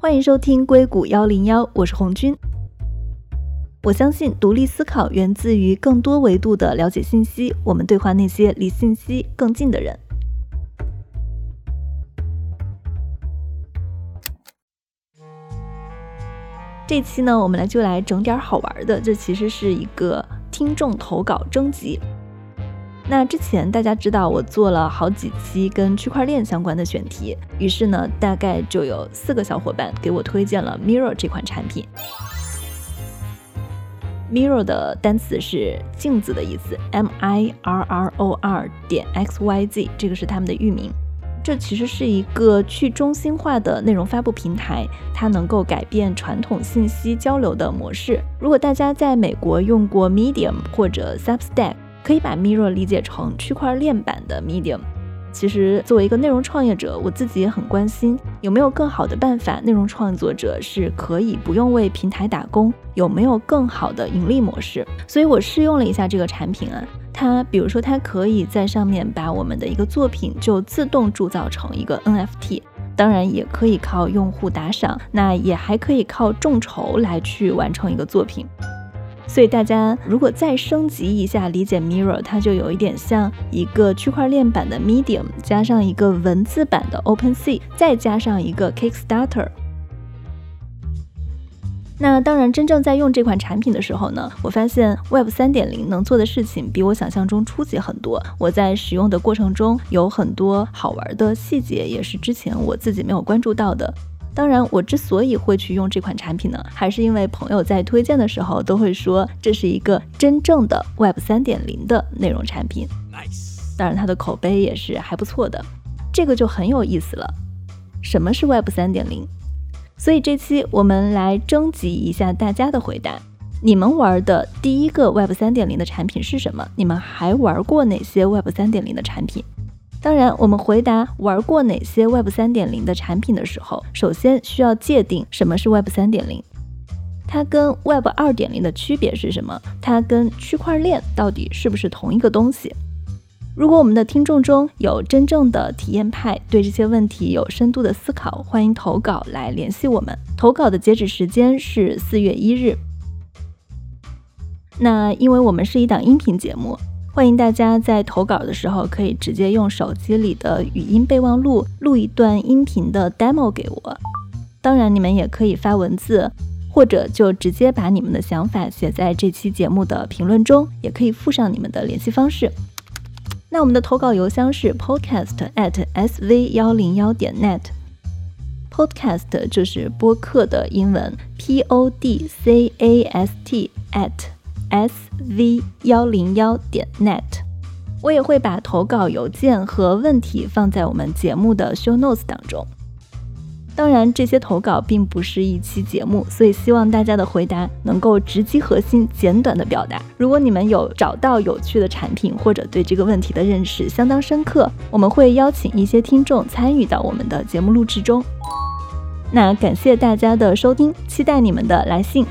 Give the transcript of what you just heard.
欢迎收听硅谷幺零幺，我是红军。我相信独立思考源自于更多维度的了解信息。我们对话那些离信息更近的人。这期呢，我们来就来整点好玩的。这其实是一个听众投稿征集。那之前大家知道我做了好几期跟区块链相关的选题，于是呢，大概就有四个小伙伴给我推荐了 Mirror 这款产品。Mirror 的单词是镜子的意思，M I R R O R 点 X Y Z，这个是他们的域名。这其实是一个去中心化的内容发布平台，它能够改变传统信息交流的模式。如果大家在美国用过 Medium 或者 Substack，可以把 Mirror 理解成区块链版的 Medium。其实作为一个内容创业者，我自己也很关心有没有更好的办法，内容创作者是可以不用为平台打工，有没有更好的盈利模式。所以我试用了一下这个产品啊，它比如说它可以在上面把我们的一个作品就自动铸造成一个 NFT，当然也可以靠用户打赏，那也还可以靠众筹来去完成一个作品。所以大家如果再升级一下理解 Mirror，它就有一点像一个区块链版的 Medium，加上一个文字版的 OpenSea，再加上一个 Kickstarter。那当然，真正在用这款产品的时候呢，我发现 Web 三点零能做的事情比我想象中初级很多。我在使用的过程中有很多好玩的细节，也是之前我自己没有关注到的。当然，我之所以会去用这款产品呢，还是因为朋友在推荐的时候都会说这是一个真正的 Web 三点零的内容产品。Nice，当然它的口碑也是还不错的。这个就很有意思了，什么是 Web 三点零？所以这期我们来征集一下大家的回答：你们玩的第一个 Web 三点零的产品是什么？你们还玩过哪些 Web 三点零的产品？当然，我们回答玩过哪些 Web 三点零的产品的时候，首先需要界定什么是 Web 三点零，它跟 Web 二点零的区别是什么？它跟区块链到底是不是同一个东西？如果我们的听众中有真正的体验派，对这些问题有深度的思考，欢迎投稿来联系我们。投稿的截止时间是四月一日。那因为我们是一档音频节目。欢迎大家在投稿的时候，可以直接用手机里的语音备忘录录一段音频的 demo 给我。当然，你们也可以发文字，或者就直接把你们的想法写在这期节目的评论中，也可以附上你们的联系方式。那我们的投稿邮箱是 podcast at sv 幺零幺点 net。podcast 就是播客的英文，p o d c a s t at。S v 幺零幺点 net，我也会把投稿邮件和问题放在我们节目的 show notes 当中。当然，这些投稿并不是一期节目，所以希望大家的回答能够直击核心、简短的表达。如果你们有找到有趣的产品，或者对这个问题的认识相当深刻，我们会邀请一些听众参与到我们的节目录制中。那感谢大家的收听，期待你们的来信。